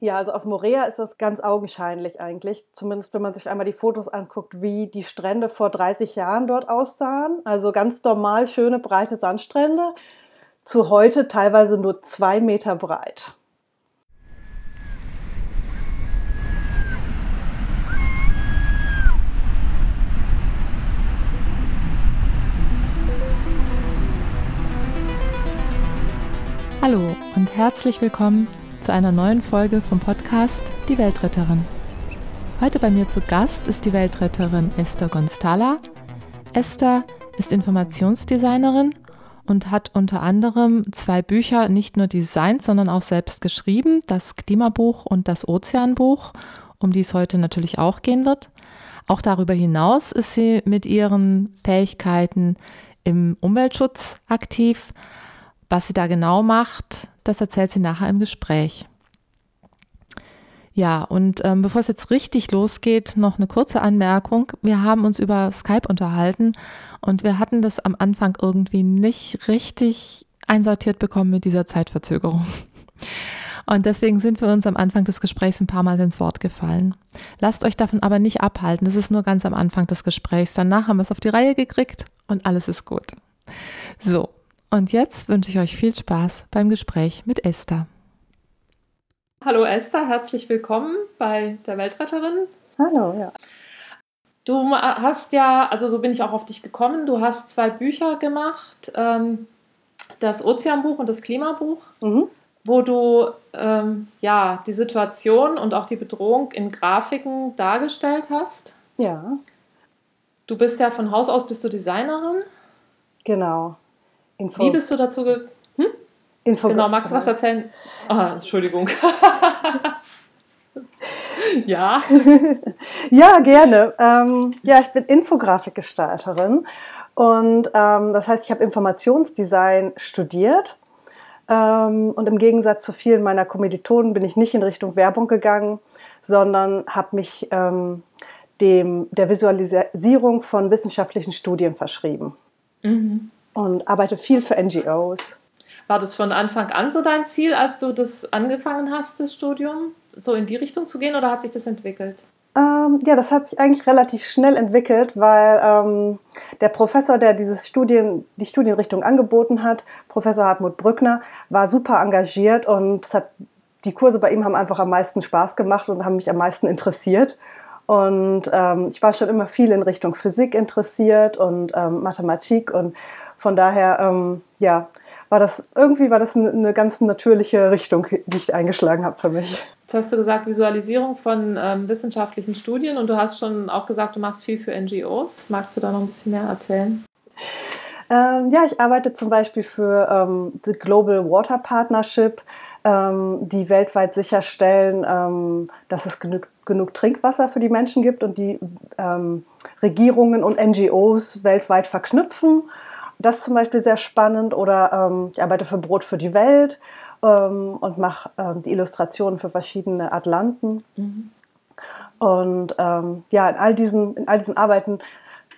Ja, also auf Morea ist das ganz augenscheinlich eigentlich. Zumindest wenn man sich einmal die Fotos anguckt, wie die Strände vor 30 Jahren dort aussahen. Also ganz normal schöne breite Sandstrände. Zu heute teilweise nur zwei Meter breit. Hallo und herzlich willkommen zu einer neuen Folge vom Podcast Die Weltretterin. Heute bei mir zu Gast ist die Weltretterin Esther Gonstala. Esther ist Informationsdesignerin und hat unter anderem zwei Bücher nicht nur designt, sondern auch selbst geschrieben, das Klimabuch und das Ozeanbuch, um die es heute natürlich auch gehen wird. Auch darüber hinaus ist sie mit ihren Fähigkeiten im Umweltschutz aktiv. Was sie da genau macht, das erzählt sie nachher im Gespräch. Ja, und ähm, bevor es jetzt richtig losgeht, noch eine kurze Anmerkung. Wir haben uns über Skype unterhalten und wir hatten das am Anfang irgendwie nicht richtig einsortiert bekommen mit dieser Zeitverzögerung. Und deswegen sind wir uns am Anfang des Gesprächs ein paar Mal ins Wort gefallen. Lasst euch davon aber nicht abhalten. Das ist nur ganz am Anfang des Gesprächs. Danach haben wir es auf die Reihe gekriegt und alles ist gut. So, und jetzt wünsche ich euch viel Spaß beim Gespräch mit Esther. Hallo Esther, herzlich willkommen bei der Weltretterin. Hallo, ja. Du hast ja, also so bin ich auch auf dich gekommen, du hast zwei Bücher gemacht, ähm, das Ozeanbuch und das Klimabuch, mhm. wo du ähm, ja die Situation und auch die Bedrohung in Grafiken dargestellt hast. Ja. Du bist ja von Haus aus bist du Designerin. Genau. Info Wie bist du dazu gekommen? Hm? Info genau, magst du was erzählen? Ah, Entschuldigung. ja. ja, gerne. Ähm, ja, ich bin Infografikgestalterin und ähm, das heißt, ich habe Informationsdesign studiert. Ähm, und im Gegensatz zu vielen meiner Kommilitonen bin ich nicht in Richtung Werbung gegangen, sondern habe mich ähm, dem, der Visualisierung von wissenschaftlichen Studien verschrieben. Mhm und arbeite viel für NGOs. War das von Anfang an so dein Ziel, als du das angefangen hast, das Studium, so in die Richtung zu gehen oder hat sich das entwickelt? Ähm, ja, das hat sich eigentlich relativ schnell entwickelt, weil ähm, der Professor, der dieses Studien, die Studienrichtung angeboten hat, Professor Hartmut Brückner, war super engagiert und hat, die Kurse bei ihm haben einfach am meisten Spaß gemacht und haben mich am meisten interessiert. Und ähm, ich war schon immer viel in Richtung Physik interessiert und ähm, Mathematik und von daher, ähm, ja, war das irgendwie war das eine, ganz natürliche Richtung, die ich eingeschlagen habe für mich. Jetzt hast du gesagt, Visualisierung von ähm, wissenschaftlichen Studien und du hast schon auch gesagt, du machst viel für NGOs. Magst du da noch ein bisschen mehr erzählen? Ähm, ja, ich arbeite zum Beispiel für ähm, the Global Water Partnership, ähm, die weltweit sicherstellen, ähm, dass es genug, genug, Trinkwasser für die Menschen gibt und die ähm, Regierungen und NGOs weltweit verknüpfen das ist zum Beispiel sehr spannend. Oder ähm, ich arbeite für Brot für die Welt ähm, und mache ähm, die Illustrationen für verschiedene Atlanten. Mhm. Und ähm, ja, in all, diesen, in all diesen Arbeiten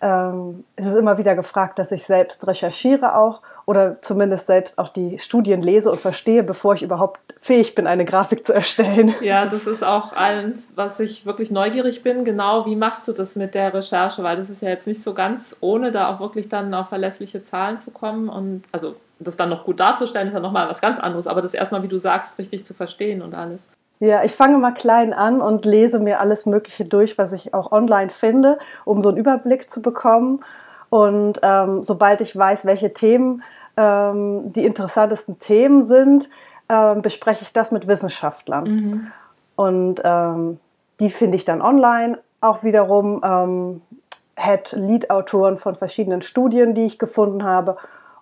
ähm, ist es immer wieder gefragt, dass ich selbst recherchiere auch oder zumindest selbst auch die Studien lese und verstehe, bevor ich überhaupt fähig bin, eine Grafik zu erstellen. Ja, das ist auch eins, was ich wirklich neugierig bin. Genau, wie machst du das mit der Recherche? Weil das ist ja jetzt nicht so ganz ohne, da auch wirklich dann auf verlässliche Zahlen zu kommen und also das dann noch gut darzustellen, ist ja nochmal was ganz anderes, aber das erstmal, wie du sagst, richtig zu verstehen und alles. Ja, ich fange mal klein an und lese mir alles Mögliche durch, was ich auch online finde, um so einen Überblick zu bekommen. Und ähm, sobald ich weiß, welche Themen ähm, die interessantesten Themen sind, ähm, bespreche ich das mit Wissenschaftlern. Mhm. Und ähm, die finde ich dann online auch wiederum. Ähm, Head Lead-Autoren von verschiedenen Studien, die ich gefunden habe.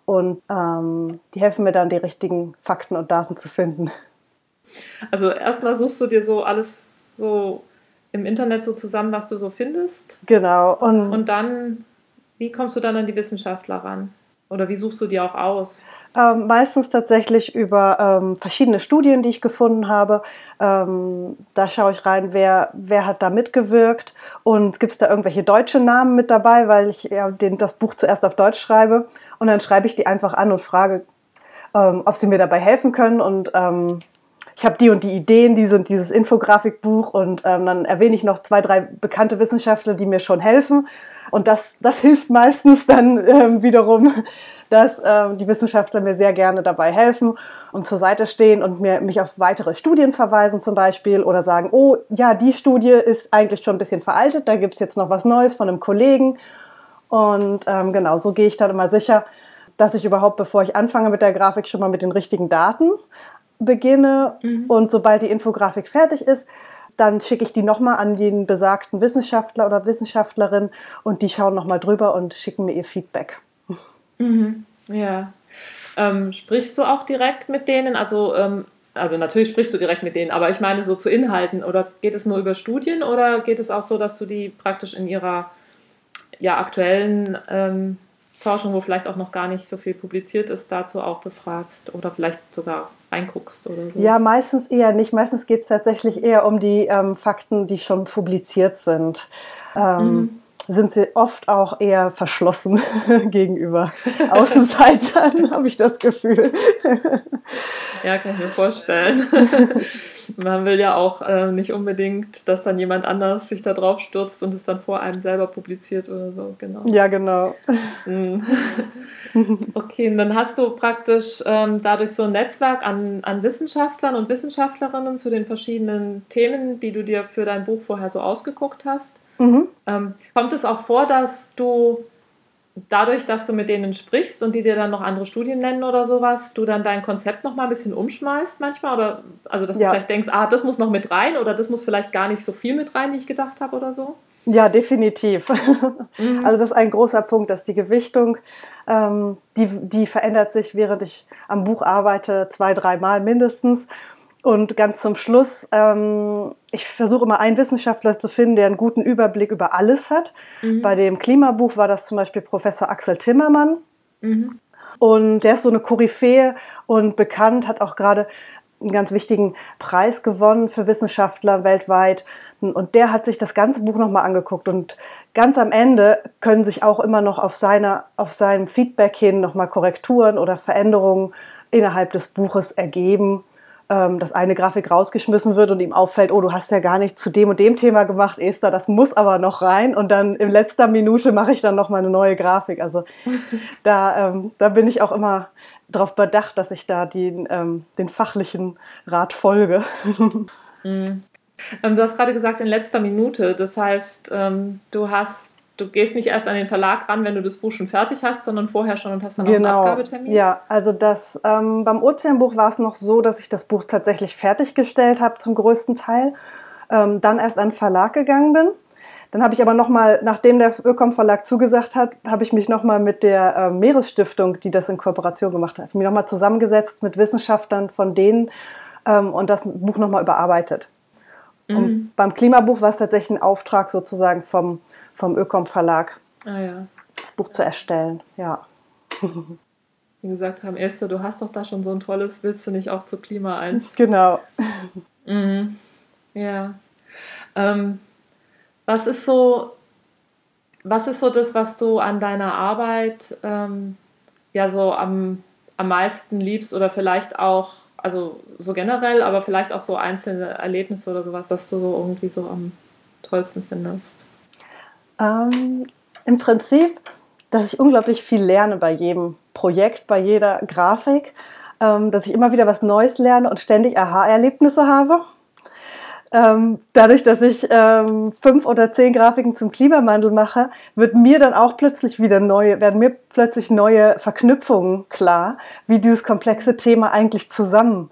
Und ähm, die helfen mir dann, die richtigen Fakten und Daten zu finden. Also erstmal suchst du dir so alles so im Internet so zusammen, was du so findest. Genau. Und, und dann, wie kommst du dann an die Wissenschaftler ran? Oder wie suchst du die auch aus? Ähm, meistens tatsächlich über ähm, verschiedene Studien, die ich gefunden habe. Ähm, da schaue ich rein, wer, wer hat da mitgewirkt und gibt es da irgendwelche deutsche Namen mit dabei, weil ich ja, den, das Buch zuerst auf Deutsch schreibe. Und dann schreibe ich die einfach an und frage, ähm, ob sie mir dabei helfen können und ähm, ich habe die und die Ideen, die sind dieses Infografikbuch und ähm, dann erwähne ich noch zwei, drei bekannte Wissenschaftler, die mir schon helfen. Und das, das hilft meistens dann ähm, wiederum, dass ähm, die Wissenschaftler mir sehr gerne dabei helfen und zur Seite stehen und mir, mich auf weitere Studien verweisen zum Beispiel oder sagen, oh ja, die Studie ist eigentlich schon ein bisschen veraltet, da gibt es jetzt noch was Neues von einem Kollegen. Und ähm, genau, so gehe ich dann immer sicher, dass ich überhaupt, bevor ich anfange mit der Grafik, schon mal mit den richtigen Daten beginne mhm. und sobald die Infografik fertig ist, dann schicke ich die nochmal an den besagten Wissenschaftler oder Wissenschaftlerin und die schauen nochmal drüber und schicken mir ihr Feedback. Mhm. Ja. Ähm, sprichst du auch direkt mit denen? Also, ähm, also natürlich sprichst du direkt mit denen, aber ich meine so zu Inhalten oder geht es nur über Studien oder geht es auch so, dass du die praktisch in ihrer ja, aktuellen ähm, Forschung, wo vielleicht auch noch gar nicht so viel publiziert ist, dazu auch befragst oder vielleicht sogar reinguckst oder so? Ja, meistens eher nicht. Meistens geht es tatsächlich eher um die ähm, Fakten, die schon publiziert sind. Ähm, mhm sind sie oft auch eher verschlossen gegenüber Außenseitern, habe ich das Gefühl. ja, kann ich mir vorstellen. Man will ja auch äh, nicht unbedingt, dass dann jemand anders sich da drauf stürzt und es dann vor einem selber publiziert oder so, genau. Ja, genau. Mhm. okay, und dann hast du praktisch ähm, dadurch so ein Netzwerk an, an Wissenschaftlern und Wissenschaftlerinnen zu den verschiedenen Themen, die du dir für dein Buch vorher so ausgeguckt hast. Mhm. Ähm, kommt es auch vor, dass du dadurch, dass du mit denen sprichst und die dir dann noch andere Studien nennen oder sowas, du dann dein Konzept noch mal ein bisschen umschmeißt manchmal? Oder also dass ja. du vielleicht denkst, ah, das muss noch mit rein oder das muss vielleicht gar nicht so viel mit rein, wie ich gedacht habe oder so? Ja, definitiv. Mhm. Also das ist ein großer Punkt, dass die Gewichtung, ähm, die, die verändert sich, während ich am Buch arbeite, zwei, dreimal mindestens. Und ganz zum Schluss, ähm, ich versuche immer einen Wissenschaftler zu finden, der einen guten Überblick über alles hat. Mhm. Bei dem Klimabuch war das zum Beispiel Professor Axel Timmermann. Mhm. Und der ist so eine Koryphäe und bekannt, hat auch gerade einen ganz wichtigen Preis gewonnen für Wissenschaftler weltweit. Und der hat sich das ganze Buch nochmal angeguckt. Und ganz am Ende können sich auch immer noch auf, seiner, auf seinem Feedback hin nochmal Korrekturen oder Veränderungen innerhalb des Buches ergeben ähm, dass eine Grafik rausgeschmissen wird und ihm auffällt, oh, du hast ja gar nicht zu dem und dem Thema gemacht, Esther, das muss aber noch rein. Und dann in letzter Minute mache ich dann noch mal eine neue Grafik. Also da, ähm, da bin ich auch immer darauf bedacht, dass ich da den, ähm, den fachlichen Rat folge. Mhm. Ähm, du hast gerade gesagt, in letzter Minute. Das heißt, ähm, du hast du gehst nicht erst an den Verlag ran, wenn du das Buch schon fertig hast, sondern vorher schon und hast dann genau. auch einen Abgabetermin? Ja, also das, ähm, beim Ozeanbuch war es noch so, dass ich das Buch tatsächlich fertiggestellt habe zum größten Teil, ähm, dann erst an den Verlag gegangen bin. Dann habe ich aber nochmal, nachdem der Ökom Verlag zugesagt hat, habe ich mich nochmal mit der äh, Meeresstiftung, die das in Kooperation gemacht hat, mich nochmal zusammengesetzt mit Wissenschaftlern von denen ähm, und das Buch nochmal überarbeitet. Mhm. Und beim Klimabuch war es tatsächlich ein Auftrag sozusagen vom, vom Ökom Verlag, ah, ja. das Buch zu erstellen. Ja. Sie gesagt haben, Esther, du hast doch da schon so ein tolles, willst du nicht auch zu Klima 1? Genau. Mhm. Ja. Ähm, was ist so, was ist so das, was du an deiner Arbeit ähm, ja so am, am meisten liebst oder vielleicht auch, also so generell, aber vielleicht auch so einzelne Erlebnisse oder sowas, was du so irgendwie so am tollsten findest? Ähm, Im Prinzip, dass ich unglaublich viel lerne bei jedem Projekt, bei jeder Grafik, ähm, dass ich immer wieder was Neues lerne und ständig Aha-Erlebnisse habe. Ähm, dadurch, dass ich ähm, fünf oder zehn Grafiken zum Klimawandel mache, wird mir dann auch plötzlich wieder neue, werden mir plötzlich neue Verknüpfungen klar, wie dieses komplexe Thema eigentlich zusammen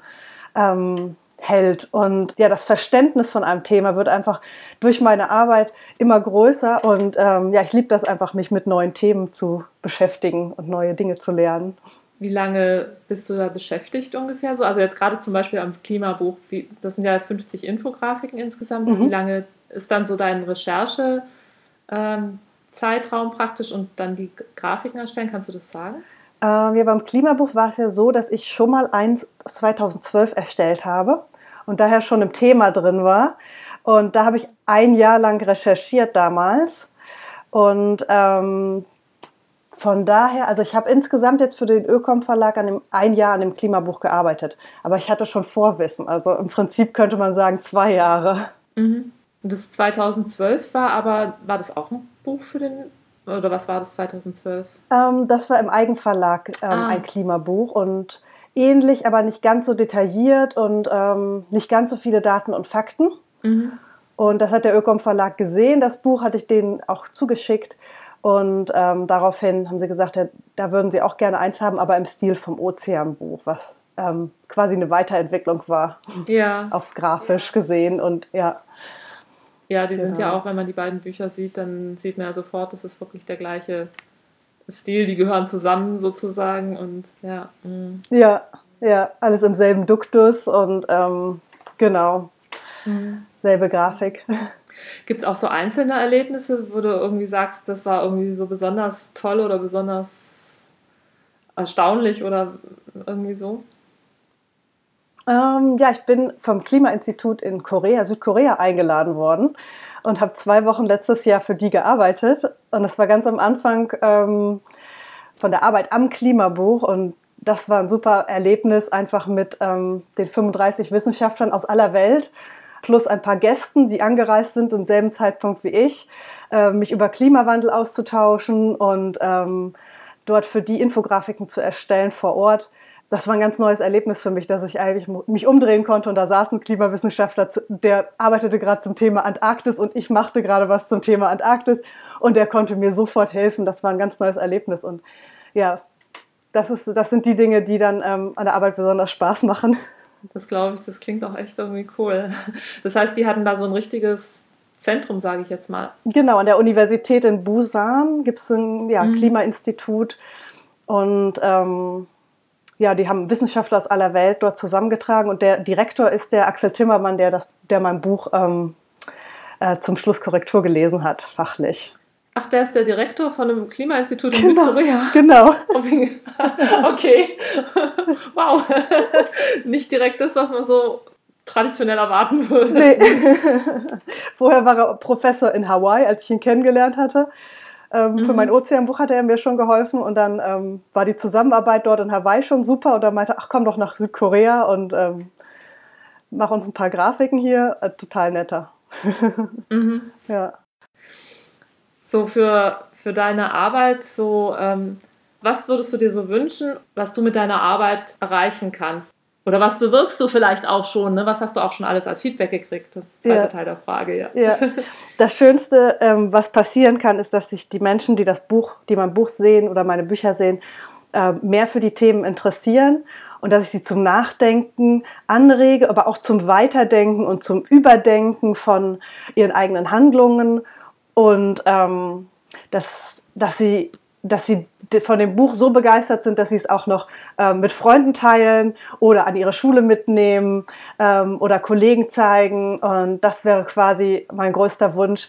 ähm, hält. Und ja, das Verständnis von einem Thema wird einfach durch meine Arbeit immer größer. Und ähm, ja, ich liebe das einfach, mich mit neuen Themen zu beschäftigen und neue Dinge zu lernen. Wie lange bist du da beschäftigt ungefähr so? Also jetzt gerade zum Beispiel am Klimabuch, wie, das sind ja 50 Infografiken insgesamt. Mhm. Wie lange ist dann so dein Recherche? Ähm, Zeitraum praktisch und dann die Grafiken erstellen. Kannst du das sagen? Äh, ja, beim Klimabuch war es ja so, dass ich schon mal eins 2012 erstellt habe und daher schon im Thema drin war. Und da habe ich ein Jahr lang recherchiert damals. Und ähm, Von daher, also ich habe insgesamt jetzt für den Ökom Verlag an dem, ein Jahr an dem Klimabuch gearbeitet, aber ich hatte schon Vorwissen. Also im Prinzip könnte man sagen zwei Jahre. Mhm. Das 2012 war aber, war das auch ein Buch für den, oder was war das 2012? Ähm, das war im Eigenverlag ähm, ah. ein Klimabuch und ähnlich, aber nicht ganz so detailliert und ähm, nicht ganz so viele Daten und Fakten. Mhm. Und das hat der Ökom Verlag gesehen. Das Buch hatte ich denen auch zugeschickt. Und ähm, daraufhin haben sie gesagt, ja, da würden sie auch gerne eins haben, aber im Stil vom Ozeanbuch, was ähm, quasi eine Weiterentwicklung war. Ja. Auf grafisch gesehen und ja. Ja, die genau. sind ja genau. auch, wenn man die beiden Bücher sieht, dann sieht man ja sofort, das ist wirklich der gleiche Stil, die gehören zusammen sozusagen und ja. Mh. Ja, ja, alles im selben Duktus und ähm, genau, mhm. selbe Grafik. Gibt es auch so einzelne Erlebnisse, wo du irgendwie sagst, das war irgendwie so besonders toll oder besonders erstaunlich oder irgendwie so? Ähm, ja, ich bin vom Klimainstitut in Korea, Südkorea eingeladen worden und habe zwei Wochen letztes Jahr für die gearbeitet. Und das war ganz am Anfang ähm, von der Arbeit am Klimabuch und das war ein super Erlebnis, einfach mit ähm, den 35 Wissenschaftlern aus aller Welt plus ein paar Gästen, die angereist sind im selben Zeitpunkt wie ich, äh, mich über Klimawandel auszutauschen und ähm, dort für die Infografiken zu erstellen vor Ort. Das war ein ganz neues Erlebnis für mich, dass ich eigentlich mich umdrehen konnte und da saß ein Klimawissenschaftler, der arbeitete gerade zum Thema Antarktis und ich machte gerade was zum Thema Antarktis und der konnte mir sofort helfen. Das war ein ganz neues Erlebnis und ja, das, ist, das sind die Dinge, die dann ähm, an der Arbeit besonders Spaß machen. Das glaube ich, das klingt auch echt irgendwie cool. Das heißt, die hatten da so ein richtiges Zentrum, sage ich jetzt mal. Genau, an der Universität in Busan gibt es ein ja, mhm. Klimainstitut und ähm, ja, die haben Wissenschaftler aus aller Welt dort zusammengetragen und der Direktor ist der Axel Timmermann, der, das, der mein Buch ähm, äh, zum Schluss Korrektur gelesen hat, fachlich. Ach, der ist der Direktor von einem Klimainstitut in genau, Südkorea. Genau. okay. wow. Nicht direkt das, was man so traditionell erwarten würde. Nee. Vorher war er Professor in Hawaii, als ich ihn kennengelernt hatte. Ähm, mhm. Für mein Ozeanbuch hatte er mir schon geholfen und dann ähm, war die Zusammenarbeit dort in Hawaii schon super und er meinte, ach komm doch nach Südkorea und ähm, mach uns ein paar Grafiken hier. Äh, total netter. mhm. Ja so für, für deine Arbeit, so ähm, was würdest du dir so wünschen, was du mit deiner Arbeit erreichen kannst? Oder was bewirkst du vielleicht auch schon? Ne? Was hast du auch schon alles als Feedback gekriegt? Das ist der zweite ja. Teil der Frage, ja. ja. Das Schönste, ähm, was passieren kann, ist, dass sich die Menschen, die das Buch, die mein Buch sehen oder meine Bücher sehen, äh, mehr für die Themen interessieren und dass ich sie zum Nachdenken anrege, aber auch zum Weiterdenken und zum Überdenken von ihren eigenen Handlungen und ähm, dass, dass, sie, dass sie von dem Buch so begeistert sind, dass sie es auch noch ähm, mit Freunden teilen oder an ihre Schule mitnehmen ähm, oder Kollegen zeigen. Und das wäre quasi mein größter Wunsch.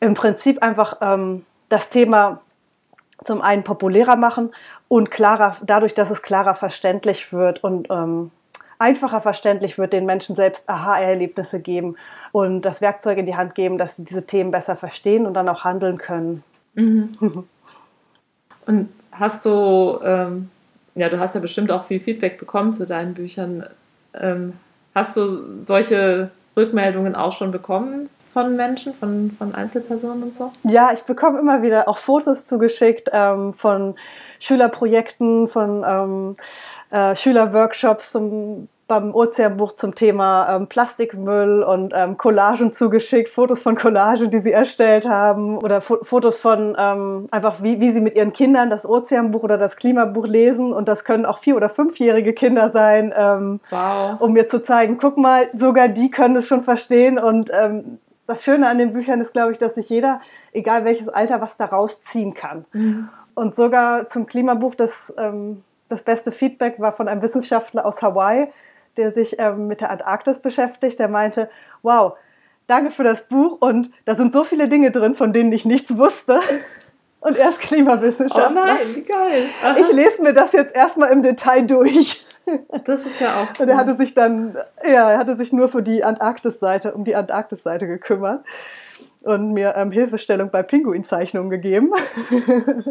Im Prinzip einfach ähm, das Thema zum einen populärer machen und klarer, dadurch, dass es klarer verständlich wird und ähm, einfacher verständlich wird, den Menschen selbst Aha-Erlebnisse geben und das Werkzeug in die Hand geben, dass sie diese Themen besser verstehen und dann auch handeln können. Mhm. Und hast du, ähm, ja, du hast ja bestimmt auch viel Feedback bekommen zu deinen Büchern. Ähm, hast du solche Rückmeldungen auch schon bekommen von Menschen, von, von Einzelpersonen und so? Ja, ich bekomme immer wieder auch Fotos zugeschickt ähm, von Schülerprojekten, von ähm, äh, Schülerworkshops zum, beim Ozeanbuch zum Thema ähm, Plastikmüll und ähm, Collagen zugeschickt, Fotos von Collagen, die sie erstellt haben oder Fo Fotos von ähm, einfach, wie, wie sie mit ihren Kindern das Ozeanbuch oder das Klimabuch lesen und das können auch vier- oder fünfjährige Kinder sein, ähm, wow. um mir zu zeigen, guck mal, sogar die können es schon verstehen und ähm, das Schöne an den Büchern ist, glaube ich, dass sich jeder, egal welches Alter, was daraus ziehen kann. Mhm. Und sogar zum Klimabuch, das ähm, das beste Feedback war von einem Wissenschaftler aus Hawaii, der sich ähm, mit der Antarktis beschäftigt. Der meinte, wow, danke für das Buch und da sind so viele Dinge drin, von denen ich nichts wusste. Und er ist Klimawissenschaftler. Oh nein, wie geil. Aha. Ich lese mir das jetzt erstmal im Detail durch. Das ist ja auch. Cool. Und er hatte sich dann, ja, er hatte sich nur für die Antarktis-Seite, um die Antarktis-Seite gekümmert und mir ähm, Hilfestellung bei Pinguinzeichnungen gegeben.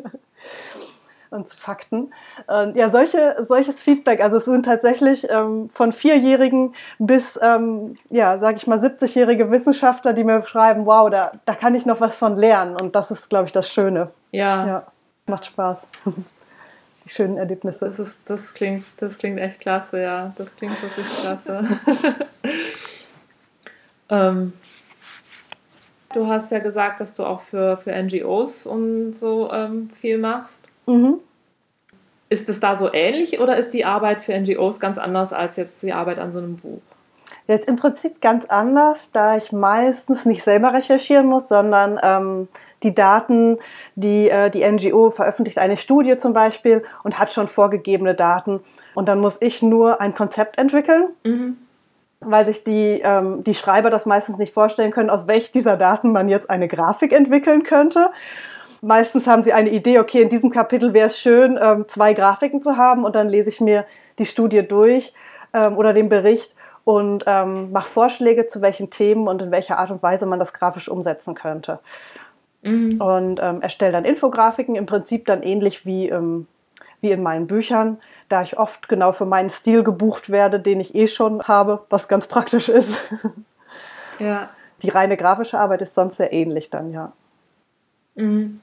und zu Fakten. Und ja, solche, solches Feedback, also es sind tatsächlich ähm, von Vierjährigen bis, ähm, ja, sage ich mal, 70-jährige Wissenschaftler, die mir schreiben, wow, da, da kann ich noch was von lernen. Und das ist, glaube ich, das Schöne. Ja. ja. Macht Spaß. Die schönen Erlebnisse. Das, ist, das, klingt, das klingt echt klasse, ja. Das klingt wirklich klasse. ähm, du hast ja gesagt, dass du auch für, für NGOs und so ähm, viel machst. Mhm. Ist es da so ähnlich oder ist die Arbeit für NGOs ganz anders als jetzt die Arbeit an so einem Buch? Jetzt im Prinzip ganz anders, da ich meistens nicht selber recherchieren muss, sondern ähm, die Daten, die äh, die NGO veröffentlicht, eine Studie zum Beispiel und hat schon vorgegebene Daten. Und dann muss ich nur ein Konzept entwickeln. Mhm weil sich die, ähm, die Schreiber das meistens nicht vorstellen können, aus welch dieser Daten man jetzt eine Grafik entwickeln könnte. Meistens haben sie eine Idee, okay, in diesem Kapitel wäre es schön, ähm, zwei Grafiken zu haben und dann lese ich mir die Studie durch ähm, oder den Bericht und ähm, mache Vorschläge, zu welchen Themen und in welcher Art und Weise man das grafisch umsetzen könnte. Mhm. Und ähm, erstelle dann Infografiken, im Prinzip dann ähnlich wie, ähm, wie in meinen Büchern, da ich oft genau für meinen Stil gebucht werde, den ich eh schon habe, was ganz praktisch ist. Ja. Die reine grafische Arbeit ist sonst sehr ähnlich dann, ja. Mhm.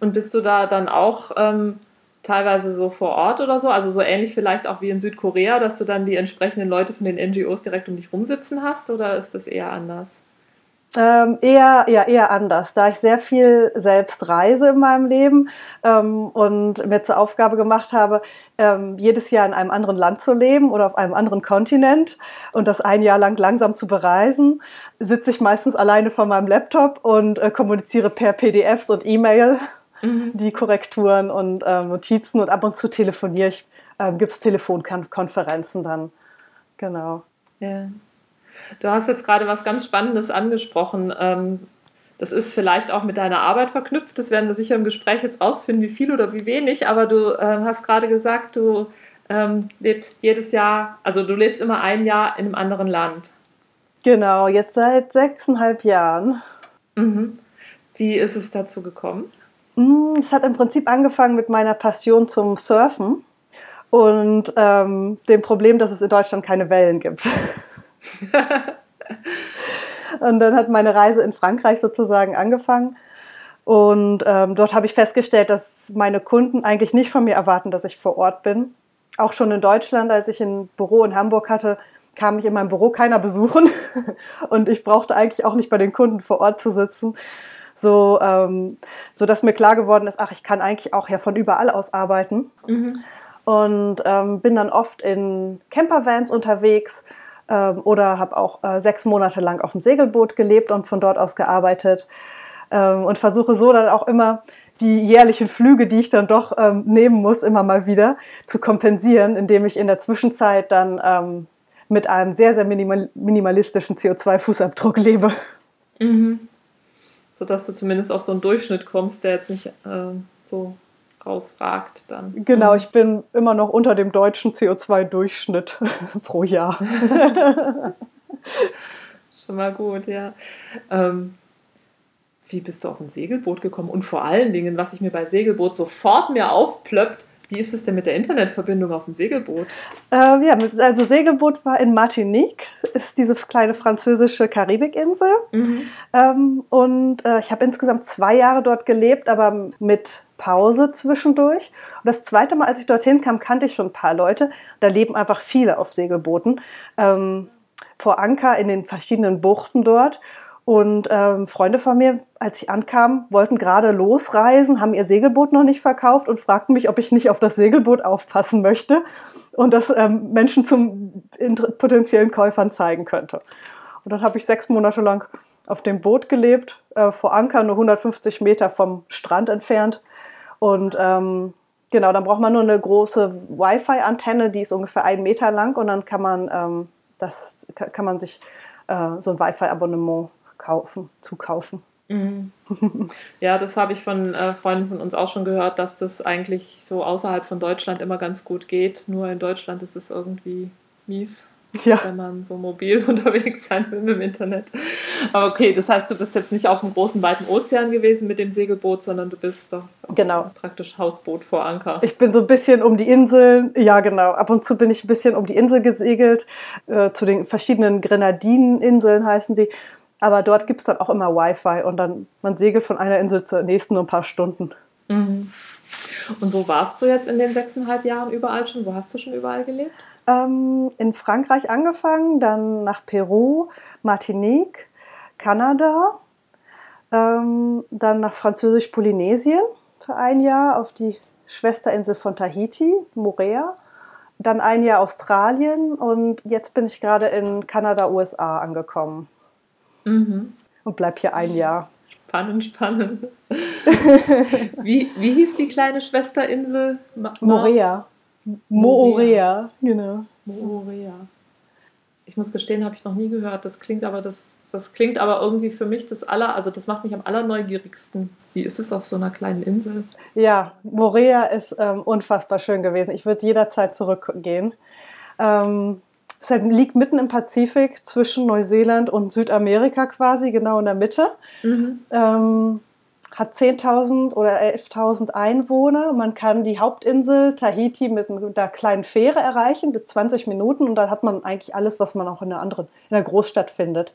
Und bist du da dann auch ähm, teilweise so vor Ort oder so? Also so ähnlich vielleicht auch wie in Südkorea, dass du dann die entsprechenden Leute von den NGOs direkt um dich rumsitzen hast oder ist das eher anders? Ähm, eher, ja, eher anders, da ich sehr viel selbst reise in meinem Leben ähm, und mir zur Aufgabe gemacht habe, ähm, jedes Jahr in einem anderen Land zu leben oder auf einem anderen Kontinent und das ein Jahr lang langsam zu bereisen, sitze ich meistens alleine vor meinem Laptop und äh, kommuniziere per PDFs und E-Mail Mhm. die Korrekturen und äh, Notizen und ab und zu telefoniere ich, äh, gibt es Telefonkonferenzen dann. Genau. Ja. Du hast jetzt gerade was ganz Spannendes angesprochen. Ähm, das ist vielleicht auch mit deiner Arbeit verknüpft. Das werden wir sicher im Gespräch jetzt rausfinden, wie viel oder wie wenig. Aber du äh, hast gerade gesagt, du ähm, lebst jedes Jahr, also du lebst immer ein Jahr in einem anderen Land. Genau, jetzt seit sechseinhalb Jahren. Mhm. Wie ist es dazu gekommen? Mm, Es hat im Prinzip angefangen mit meiner Passion zum Surfen und ähm, dem Problem, dass es in Deutschland keine Wellen gibt. und dann hat meine Reise in Frankreich sozusagen angefangen. Und ähm, dort habe ich festgestellt, dass meine Kunden eigentlich nicht von mir erwarten, dass ich vor Ort bin. Auch schon in Deutschland, als ich ein Büro in Hamburg hatte, kam mich in meinem Büro keiner besuchen. Und ich brauchte eigentlich auch nicht bei den Kunden vor Ort zu sitzen. So, ähm, so dass mir klar geworden ist, ach, ich kann eigentlich auch ja von überall aus arbeiten. Mhm. Und ähm, bin dann oft in Campervans unterwegs oder habe auch äh, sechs Monate lang auf dem Segelboot gelebt und von dort aus gearbeitet. Ähm, und versuche so dann auch immer die jährlichen Flüge, die ich dann doch ähm, nehmen muss, immer mal wieder zu kompensieren, indem ich in der Zwischenzeit dann ähm, mit einem sehr, sehr minimal minimalistischen CO2-Fußabdruck lebe. Mhm. Sodass du zumindest auf so einen Durchschnitt kommst, der jetzt nicht äh, so rausragt dann. Genau, ich bin immer noch unter dem deutschen CO2-Durchschnitt pro Jahr. Schon mal gut, ja. Ähm, wie bist du auf ein Segelboot gekommen? Und vor allen Dingen, was sich mir bei Segelboot sofort mir aufplöppt, wie ist es denn mit der Internetverbindung auf dem Segelboot? Ähm, ja, also Segelboot war in Martinique, ist diese kleine französische Karibikinsel. Mhm. Ähm, und äh, ich habe insgesamt zwei Jahre dort gelebt, aber mit Pause zwischendurch. Und das zweite Mal, als ich dorthin kam, kannte ich schon ein paar Leute. Da leben einfach viele auf Segelbooten. Ähm, vor Anker in den verschiedenen Buchten dort. Und ähm, Freunde von mir, als ich ankam, wollten gerade losreisen, haben ihr Segelboot noch nicht verkauft und fragten mich, ob ich nicht auf das Segelboot aufpassen möchte und das ähm, Menschen zum potenziellen Käufern zeigen könnte. Und dann habe ich sechs Monate lang auf dem Boot gelebt, äh, vor Anker, nur 150 Meter vom Strand entfernt. Und ähm, genau, dann braucht man nur eine große Wi-Fi-Antenne, die ist ungefähr einen Meter lang und dann kann man, ähm, das, ka- kann man sich äh, so ein Wi-Fi-Abonnement kaufen, zukaufen. Mhm. Ja, das habe ich von äh, Freunden von uns auch schon gehört, dass das eigentlich so außerhalb von Deutschland immer ganz gut geht. Nur in Deutschland ist es irgendwie mies. ja. wenn man so mobil unterwegs sein will im Internet. Aber okay, das heißt, du bist jetzt nicht auf dem großen, weiten Ozean gewesen mit dem Segelboot, sondern du bist doch genau. praktisch Hausboot vor Anker. Ich bin so ein bisschen um die Inseln, ja genau, ab und zu bin ich ein bisschen um die Insel gesegelt, äh, zu den verschiedenen Grenadineninseln heißen die. Aber dort gibt es dann auch immer Wi-Fi und dann man segelt von einer Insel zur nächsten nur ein paar Stunden. Mhm. Und wo warst du jetzt in den sechseinhalb Jahren überall schon? Wo hast du schon überall gelebt? Ähm, in Frankreich angefangen, dann nach Peru, Martinique, Kanada, ähm, dann nach Französisch-Polynesien für ein Jahr auf die Schwesterinsel von Tahiti, Morea, dann ein Jahr Australien und jetzt bin ich gerade in Kanada, USA angekommen. Mhm. Und bleib hier ein Jahr. Spannend, spannend. wie, wie hieß die kleine Schwesterinsel? Ma Morea. Moorea, genau. Moorea. Ich muss gestehen, habe ich noch nie gehört. Das klingt aber das, das klingt aber irgendwie für mich das aller, also das macht mich am allerneugierigsten. Wie ist es auf so einer kleinen Insel? Ja, Morea ist ähm, unfassbar schön gewesen. Ich würde jederzeit zurückgehen. Ähm, es liegt mitten im Pazifik zwischen Neuseeland und Südamerika quasi, genau in der Mitte. Mhm. Ähm, hat 10.000 oder 11.000 Einwohner. Man kann die Hauptinsel Tahiti mit einer kleinen Fähre erreichen, mit 20 Minuten. Und dann hat man eigentlich alles, was man auch in einer anderen, in einer Großstadt findet.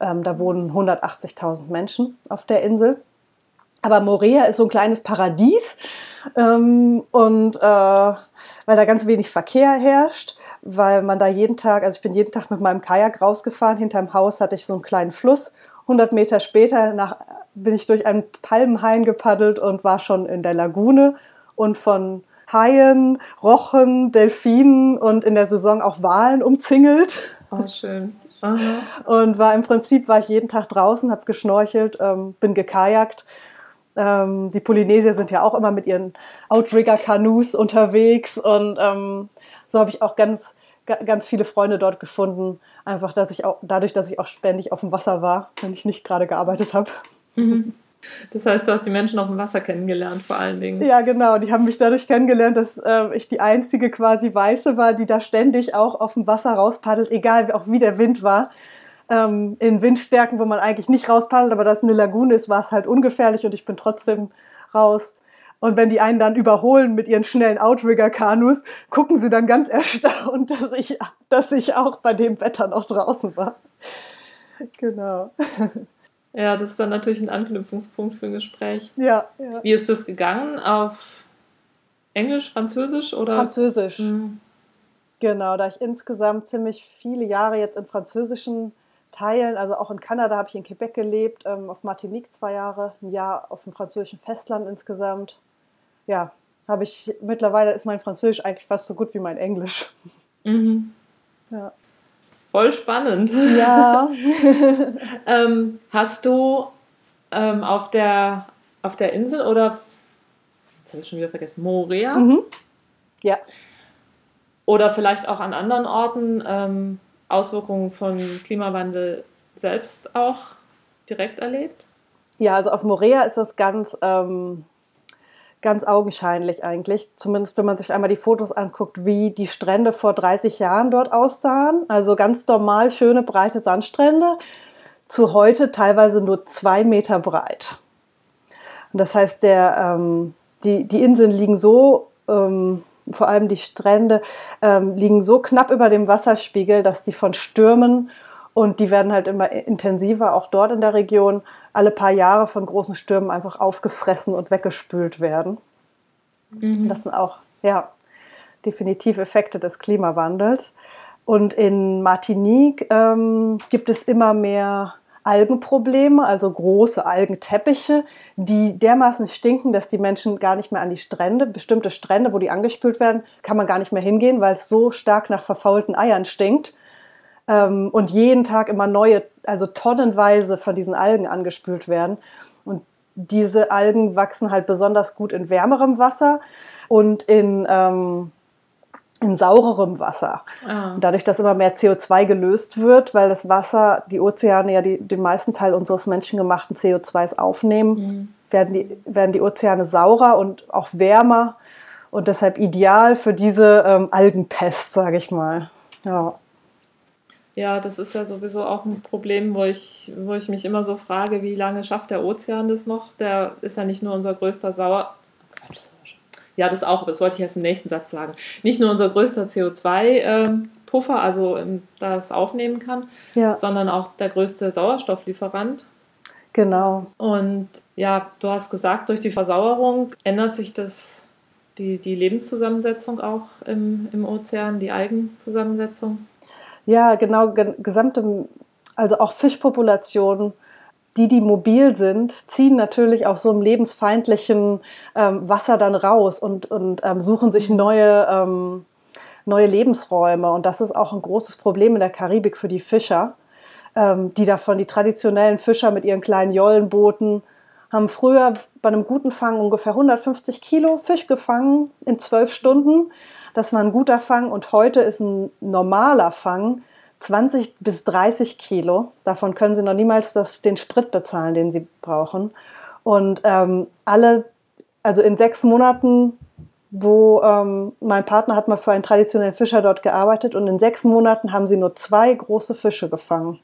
Ähm, da wohnen 180.000 Menschen auf der Insel. Aber Morea ist so ein kleines Paradies. Ähm, und äh, weil da ganz wenig Verkehr herrscht weil man da jeden Tag, also ich bin jeden Tag mit meinem Kajak rausgefahren, hinterm Haus hatte ich so einen kleinen Fluss. 100 Meter später nach, bin ich durch einen Palmenhain gepaddelt und war schon in der Lagune und von Haien, Rochen, Delfinen und in der Saison auch Walen umzingelt. Oh, schön. Aha. Und war im Prinzip war ich jeden Tag draußen, habe geschnorchelt, ähm, bin gekajakt. Ähm, die Polynesier sind ja auch immer mit ihren Outrigger-Kanus unterwegs und ähm, so habe ich auch ganz, ganz viele Freunde dort gefunden. Einfach, dass ich auch, dadurch, dass ich auch ständig auf dem Wasser war, wenn ich nicht gerade gearbeitet habe. Mhm. Das heißt, du hast die Menschen auf dem Wasser kennengelernt, vor allen Dingen. Ja, genau. Die haben mich dadurch kennengelernt, dass äh, ich die einzige quasi Weiße war, die da ständig auch auf dem Wasser rauspaddelt, egal auch wie der Wind war. Ähm, in Windstärken, wo man eigentlich nicht rauspaddelt, aber das eine Lagune ist, war es halt ungefährlich und ich bin trotzdem raus. Und wenn die einen dann überholen mit ihren schnellen Outrigger-Kanus, gucken sie dann ganz erstaunt, dass ich, dass ich auch bei dem Wetter noch draußen war. Genau. Ja, das ist dann natürlich ein Anknüpfungspunkt für ein Gespräch. Ja, ja. Wie ist das gegangen? Auf Englisch, Französisch oder? Französisch. Mhm. Genau, da ich insgesamt ziemlich viele Jahre jetzt in französischen Teilen, also auch in Kanada habe ich in Quebec gelebt, ähm, auf Martinique zwei Jahre, ein Jahr auf dem französischen Festland insgesamt ja, habe ich mittlerweile ist mein Französisch eigentlich fast so gut wie mein Englisch. Mhm. Ja. Voll spannend. Ja. ähm, hast du ähm, auf, der, auf der Insel oder jetzt habe ich schon wieder vergessen, Morea? Mhm. Ja. Oder vielleicht auch an anderen Orten ähm, Auswirkungen von Klimawandel selbst auch direkt erlebt? Ja, also auf Morea ist das ganz ähm, ganz augenscheinlich eigentlich. Zumindest wenn man sich einmal die Fotos anguckt, wie die Strände vor 30 Jahren dort aussahen. Also ganz normal schöne breite Sandstrände zu heute teilweise nur zwei Meter breit. Und das heißt, der, ähm, die, die Inseln liegen so, ähm, vor allem die Strände, ähm, liegen so knapp über dem Wasserspiegel, dass die von Stürmen und die werden halt immer intensiver, auch dort in der Region, alle paar Jahre von großen Stürmen einfach aufgefressen und weggespült werden. Mhm. Das sind auch, ja, definitiv Effekte des Klimawandels. Und in Martinique ähm, gibt es immer mehr Algenprobleme, also große Algenteppiche, die dermaßen stinken, dass die Menschen gar nicht mehr an die Strände, bestimmte Strände, wo die angespült werden, kann man gar nicht mehr hingehen, weil es so stark nach verfaulten Eiern stinkt ähm, und jeden Tag immer neue, also tonnenweise von diesen Algen angespült werden. Und diese Algen wachsen halt besonders gut in wärmerem Wasser und in, ähm, in saurerem Wasser. Ah. Dadurch, dass immer mehr CO2 gelöst wird, weil das Wasser, die Ozeane ja die, den meisten Teil unseres menschengemachten CO2s aufnehmen, mhm. werden, die, werden die Ozeane saurer und auch wärmer und deshalb ideal für diese ähm, Algenpest, sage ich mal. Ja. Ja, das ist ja sowieso auch ein Problem, wo ich, wo ich mich immer so frage, wie lange schafft der Ozean das noch? Der ist ja nicht nur unser größter Sauer. Ja, das auch, das wollte ich erst im nächsten Satz sagen. Nicht nur unser größter CO2-Puffer, ähm, also das aufnehmen kann, ja. sondern auch der größte Sauerstofflieferant. Genau. Und ja, du hast gesagt, durch die Versauerung ändert sich das, die, die Lebenszusammensetzung auch im, im Ozean, die Algenzusammensetzung. Ja, genau, gesamte, also auch Fischpopulationen, die, die mobil sind, ziehen natürlich aus so einem lebensfeindlichen ähm, Wasser dann raus und, und ähm, suchen sich neue, ähm, neue Lebensräume. Und das ist auch ein großes Problem in der Karibik für die Fischer, ähm, die davon, die traditionellen Fischer mit ihren kleinen Jollenbooten, haben früher bei einem guten Fang ungefähr 150 Kilo Fisch gefangen in zwölf Stunden. Das war ein guter Fang und heute ist ein normaler Fang 20 bis 30 Kilo. Davon können sie noch niemals das, den Sprit bezahlen, den sie brauchen. Und ähm, alle, also in sechs Monaten, wo ähm, mein Partner hat mal für einen traditionellen Fischer dort gearbeitet und in sechs Monaten haben sie nur zwei große Fische gefangen.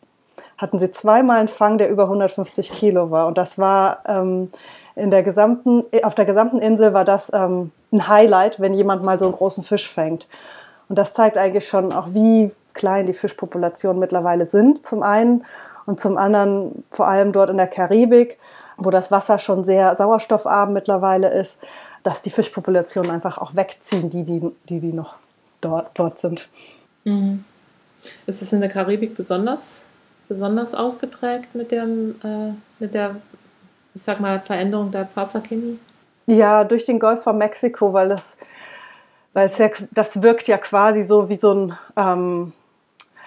Hatten sie zweimal einen Fang, der über 150 Kilo war. Und das war ähm, in der gesamten, auf der gesamten Insel war das ähm, ein Highlight, wenn jemand mal so einen großen Fisch fängt. Und das zeigt eigentlich schon auch, wie klein die Fischpopulationen mittlerweile sind, zum einen. Und zum anderen vor allem dort in der Karibik, wo das Wasser schon sehr sauerstoffarm mittlerweile ist, dass die Fischpopulationen einfach auch wegziehen, die, die, die, die noch dort, dort sind. Mhm. Ist es in der Karibik besonders, besonders ausgeprägt mit, dem, äh, mit der, ich sag mal, Veränderung der Wasserchemie? Ja, durch den Golf von Mexiko, weil das, weil es ja, das wirkt ja quasi so wie so ein, ähm,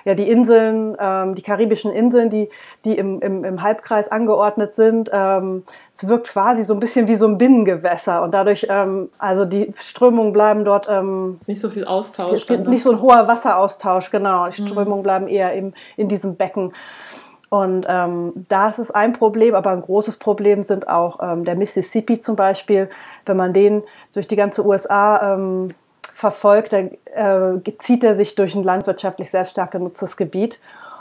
ja, die Inseln, ähm, die karibischen Inseln, die, die im, im, im Halbkreis angeordnet sind. Ähm, es wirkt quasi so ein bisschen wie so ein Binnengewässer und dadurch, ähm, also die Strömungen bleiben dort. Ähm, es ist nicht so viel Austausch. Es gibt nicht so ein hoher Wasseraustausch, genau. Die mhm. Strömungen mhm. bleiben eher im, in diesem Becken. Und ähm, da ist ein Problem, aber ein großes Problem sind auch ähm, der Mississippi zum Beispiel. Wenn man den durch die ganze USA ähm, verfolgt, dann äh, zieht er sich durch ein landwirtschaftlich sehr stark genutztes Gebiet.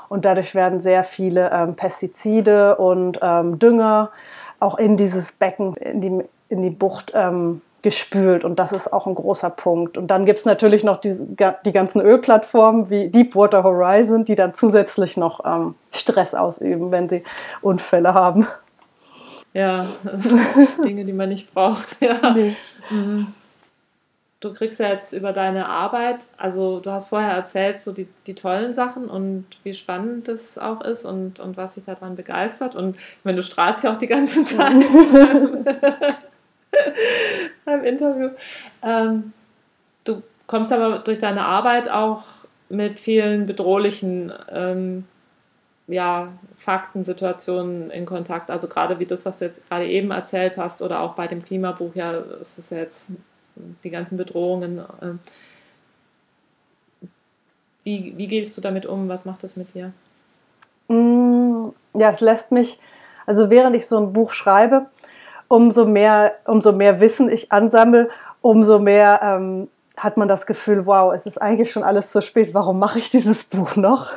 Und dadurch werden sehr viele ähm, Pestizide und ähm, Dünger auch in dieses Becken, in die, in die Bucht ähm, gespült. Und das ist auch ein großer Punkt. Und dann gibt es natürlich noch die, die ganzen Ölplattformen wie Deepwater Horizon, die dann zusätzlich noch ähm, Stress ausüben, wenn sie Unfälle haben. Ja, Dinge, die man nicht braucht. Ja. Nee. Mhm du kriegst ja jetzt über deine Arbeit, also du hast vorher erzählt, so die, die tollen Sachen und wie spannend das auch ist und, und was sich daran begeistert. Und wenn du strahlst ja auch die ganze Zeit beim Interview. Ähm, du kommst aber durch deine Arbeit auch mit vielen bedrohlichen ähm, ja, Fakten, Situationen in Kontakt. Also gerade wie das, was du jetzt gerade eben erzählt hast, oder auch bei dem Klimabuch, ja, es ist ja jetzt die ganzen Bedrohungen. Ähm, wie, wie gehst du damit um? Was macht das mit dir? Mm, ja, es lässt mich, also während ich so ein Buch schreibe, umso mehr, umso mehr Wissen ich ansammle, umso mehr ähm, hat man das Gefühl, wow, es ist eigentlich schon alles zu spät, warum mache ich dieses Buch noch?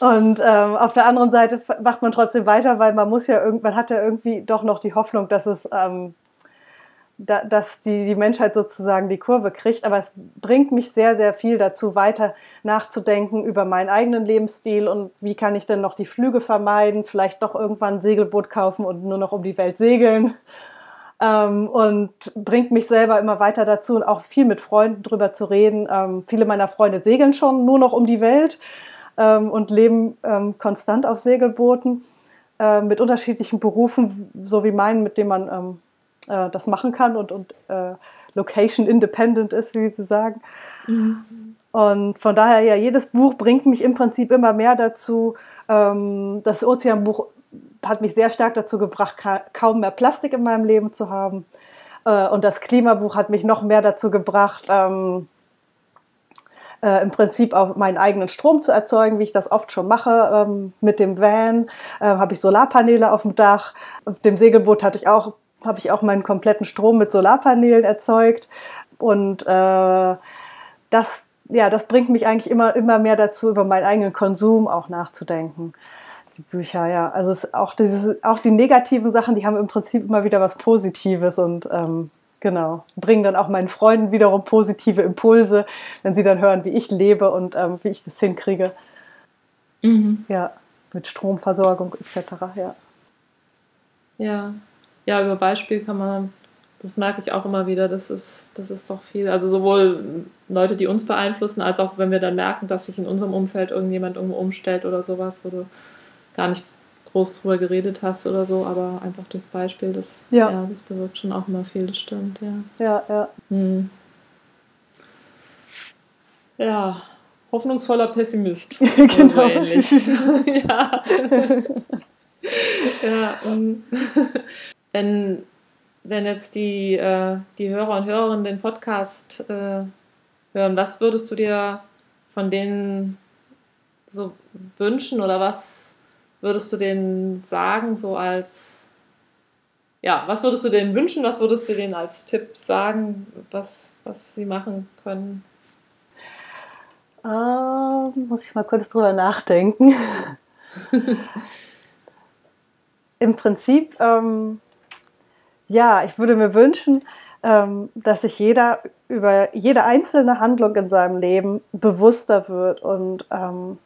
Und ähm, auf der anderen Seite macht man trotzdem weiter, weil man muss ja irgendwann hat ja irgendwie doch noch die Hoffnung, dass es ähm, da, dass die, die Menschheit sozusagen die Kurve kriegt. Aber es bringt mich sehr, sehr viel dazu, weiter nachzudenken über meinen eigenen Lebensstil und wie kann ich denn noch die Flüge vermeiden, vielleicht doch irgendwann ein Segelboot kaufen und nur noch um die Welt segeln. Ähm, und bringt mich selber immer weiter dazu und auch viel mit Freunden drüber zu reden. Ähm, viele meiner Freunde segeln schon nur noch um die Welt ähm, und leben ähm, konstant auf Segelbooten äh, mit unterschiedlichen Berufen, so wie meinen, mit dem man ähm, äh, das machen kann und, und äh, location independent ist, wie sie sagen. Mhm. Und von daher, ja, jedes Buch bringt mich im Prinzip immer mehr dazu. Ähm, das Ozeanbuch hat mich sehr stark dazu gebracht, ka kaum mehr Plastik in meinem Leben zu haben. Äh, und das Klimabuch hat mich noch mehr dazu gebracht, ähm, äh, im Prinzip auch meinen eigenen Strom zu erzeugen, wie ich das oft schon mache. Ähm, mit dem Van äh, habe ich Solarpaneele auf dem Dach. Auf dem Segelboot hatte ich auch habe ich auch meinen kompletten Strom mit Solarpanelen erzeugt. Und äh, das ja, das bringt mich eigentlich immer, immer mehr dazu, über meinen eigenen Konsum auch nachzudenken. Die Bücher, ja. Also auch, dieses, auch die negativen Sachen, die haben im Prinzip immer wieder was Positives und ähm, genau, bringen dann auch meinen Freunden wiederum positive Impulse, wenn sie dann hören, wie ich lebe und ähm, wie ich das hinkriege. Mhm. Ja, mit Stromversorgung etc. Ja. Ja. Ja, über Beispiel kann man das merke ich auch immer wieder, das ist, das ist doch viel. Also sowohl Leute, die uns beeinflussen, als auch wenn wir dann merken, dass sich in unserem Umfeld irgendjemand irgendwo umstellt oder sowas, wo du gar nicht groß drüber geredet hast oder so, aber einfach durchs Beispiel, das, ja. ja das bewirkt schon auch immer viel, das stimmt, ja. Ja, ja. Hm. Ja, hoffnungsvoller Pessimist. genau. ja. ja, um, wenn wenn jetzt die, äh, die Hörer und Hörerinnen den Podcast äh, hören, was würdest du dir von denen so wünschen oder was würdest du denen sagen, so als, ja, was würdest du denen wünschen, was würdest du denen als Tipp sagen, was, was sie machen können? Ähm, muss ich mal kurz drüber nachdenken. Im Prinzip ähm, ja, ich würde mir wünschen, ähm, dass sich jeder über jede einzelne Handlung in seinem Leben bewusster wird und ähm,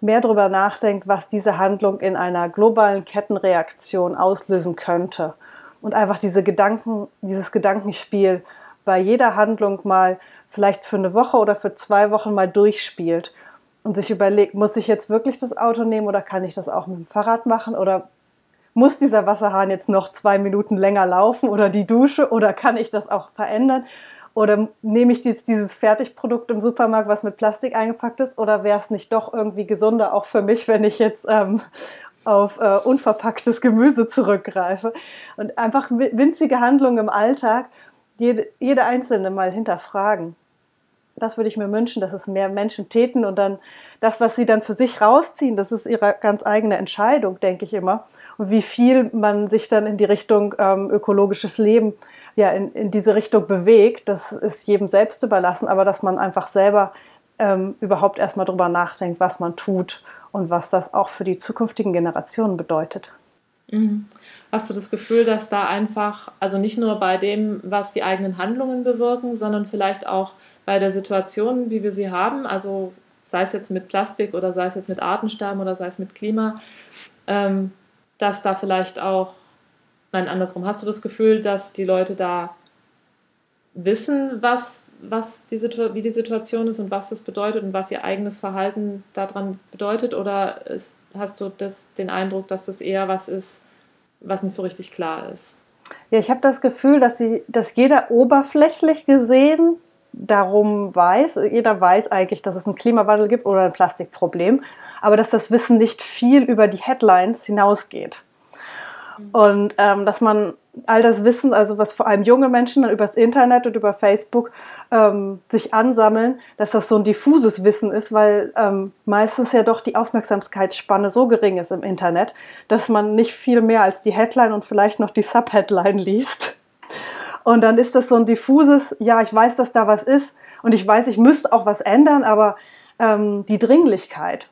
mehr darüber nachdenkt, was diese Handlung in einer globalen Kettenreaktion auslösen könnte. Und einfach diese Gedanken, dieses Gedankenspiel bei jeder Handlung mal vielleicht für eine Woche oder für zwei Wochen mal durchspielt und sich überlegt, muss ich jetzt wirklich das Auto nehmen oder kann ich das auch mit dem Fahrrad machen oder muss dieser Wasserhahn jetzt noch zwei Minuten länger laufen oder die Dusche oder kann ich das auch verändern? Oder nehme ich jetzt dieses Fertigprodukt im Supermarkt, was mit Plastik eingepackt ist? Oder wäre es nicht doch irgendwie gesunder auch für mich, wenn ich jetzt ähm, auf äh, unverpacktes Gemüse zurückgreife? Und einfach winzige Handlungen im Alltag, jede, jede einzelne mal hinterfragen das würde ich mir wünschen, dass es mehr Menschen täten und dann das, was sie dann für sich rausziehen, das ist ihre ganz eigene Entscheidung, denke ich immer. Und wie viel man sich dann in die Richtung ähm, ökologisches Leben, ja, in, in diese Richtung bewegt, das ist jedem selbst überlassen, aber dass man einfach selber ähm, überhaupt erstmal drüber nachdenkt, was man tut und was das auch für die zukünftigen Generationen bedeutet. Mhm. Hast du das Gefühl, dass da einfach, also nicht nur bei dem, was die eigenen Handlungen bewirken, sondern vielleicht auch bei der Situation, wie wir sie haben, also sei es jetzt mit Plastik oder sei es jetzt mit Artensterben oder sei es mit Klima, ähm, dass da vielleicht auch, nein, andersrum, hast du das Gefühl, dass die Leute da wissen, was, was die wie die Situation ist und was das bedeutet und was ihr eigenes Verhalten daran bedeutet? Oder ist, hast du das, den Eindruck, dass das eher was ist, was nicht so richtig klar ist? Ja, ich habe das Gefühl, dass, sie, dass jeder oberflächlich gesehen darum weiß. Jeder weiß eigentlich, dass es einen Klimawandel gibt oder ein Plastikproblem, aber dass das Wissen nicht viel über die Headlines hinausgeht. Und ähm, dass man all das Wissen, also was vor allem junge Menschen dann übers Internet und über Facebook ähm, sich ansammeln, dass das so ein diffuses Wissen ist, weil ähm, meistens ja doch die Aufmerksamkeitsspanne so gering ist im Internet, dass man nicht viel mehr als die Headline und vielleicht noch die Subheadline liest. Und dann ist das so ein diffuses, ja, ich weiß, dass da was ist und ich weiß, ich müsste auch was ändern, aber ähm, die Dringlichkeit,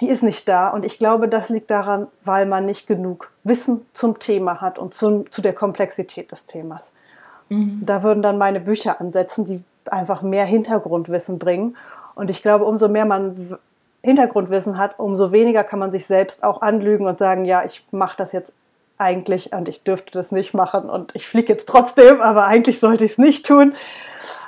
die ist nicht da. Und ich glaube, das liegt daran, weil man nicht genug Wissen zum Thema hat und zum, zu der Komplexität des Themas. Mhm. Da würden dann meine Bücher ansetzen, die einfach mehr Hintergrundwissen bringen. Und ich glaube, umso mehr man Hintergrundwissen hat, umso weniger kann man sich selbst auch anlügen und sagen, ja, ich mache das jetzt eigentlich und ich dürfte das nicht machen und ich fliege jetzt trotzdem, aber eigentlich sollte ich es nicht tun.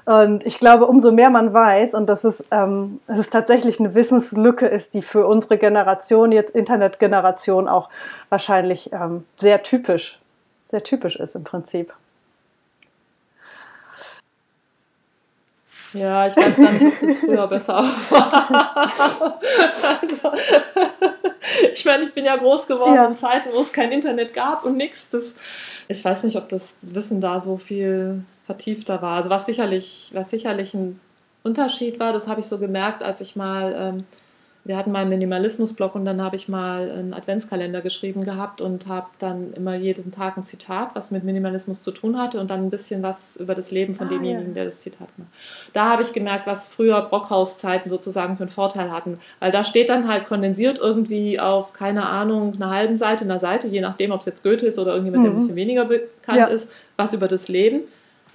Und ich glaube, umso mehr man weiß und dass es, ähm, dass es tatsächlich eine Wissenslücke ist, die für unsere Generation, jetzt Internetgeneration, auch wahrscheinlich ähm, sehr typisch, sehr typisch ist im Prinzip. Ja, ich weiß gar nicht, ob das früher besser war. also, ich meine, ich bin ja groß geworden ja. in Zeiten, wo es kein Internet gab und nichts. Ich weiß nicht, ob das Wissen da so viel vertiefter war. Also was sicherlich, was sicherlich ein Unterschied war, das habe ich so gemerkt, als ich mal ähm, wir hatten mal einen Minimalismus-Blog und dann habe ich mal einen Adventskalender geschrieben gehabt und habe dann immer jeden Tag ein Zitat, was mit Minimalismus zu tun hatte und dann ein bisschen was über das Leben von ah, demjenigen, ja. der das Zitat macht. Da habe ich gemerkt, was früher Brockhaus-Zeiten sozusagen für einen Vorteil hatten, weil da steht dann halt kondensiert irgendwie auf, keine Ahnung, einer halben Seite, einer Seite, je nachdem, ob es jetzt Goethe ist oder irgendjemand, mhm. der ein mhm. bisschen weniger bekannt ja. ist, was über das Leben.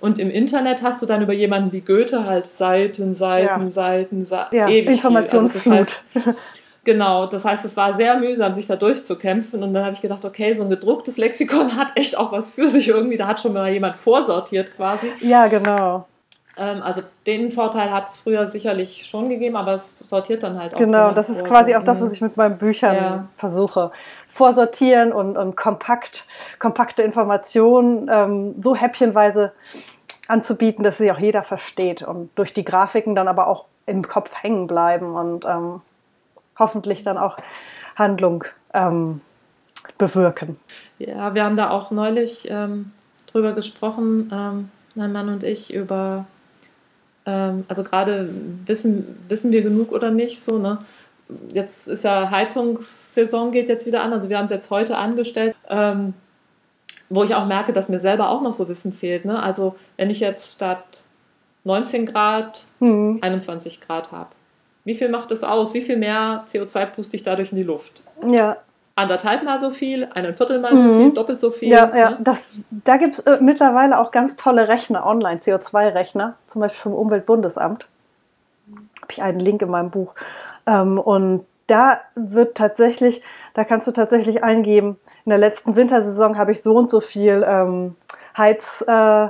Und im Internet hast du dann über jemanden wie Goethe halt Seiten, Seiten, ja. Seiten, Seiten. Ja, Informationsflut. Also das heißt, genau, das heißt, es war sehr mühsam, sich da durchzukämpfen. Und dann habe ich gedacht, okay, so ein gedrucktes Lexikon hat echt auch was für sich irgendwie. Da hat schon mal jemand vorsortiert quasi. Ja, genau. Ähm, also den Vorteil hat es früher sicherlich schon gegeben, aber es sortiert dann halt auch. Genau, das ist quasi auch das, was ich mit meinen Büchern ja. versuche. Vorsortieren und, und kompakt, kompakte Informationen ähm, so häppchenweise anzubieten, dass sie auch jeder versteht und durch die Grafiken dann aber auch im Kopf hängen bleiben und ähm, hoffentlich dann auch Handlung ähm, bewirken. Ja, wir haben da auch neulich ähm, drüber gesprochen, ähm, mein Mann und ich, über ähm, also gerade wissen, wissen wir genug oder nicht, so, ne? Jetzt ist ja Heizungssaison geht jetzt wieder an, also wir haben es jetzt heute angestellt, ähm, wo ich auch merke, dass mir selber auch noch so Wissen fehlt. Ne? Also wenn ich jetzt statt 19 Grad mhm. 21 Grad habe, wie viel macht das aus? Wie viel mehr CO2 puste ich dadurch in die Luft? Ja, anderthalb Mal so viel, ein Viertel Mal mhm. so viel, doppelt so viel. Ja, ja. Ne? Das, da gibt es äh, mittlerweile auch ganz tolle Rechner online, CO2-Rechner, zum Beispiel vom Umweltbundesamt. Habe ich einen Link in meinem Buch. Ähm, und da wird tatsächlich, da kannst du tatsächlich eingeben, in der letzten Wintersaison habe ich so und so viel ähm, Heiz, äh,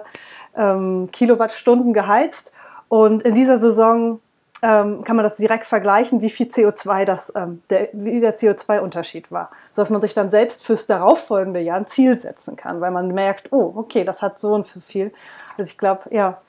ähm, Kilowattstunden geheizt. Und in dieser Saison ähm, kann man das direkt vergleichen, wie viel CO2 das, ähm, der, wie der CO2-Unterschied war, sodass man sich dann selbst fürs darauffolgende Jahr ein Ziel setzen kann, weil man merkt, oh, okay, das hat so und so viel. Also ich glaube, ja,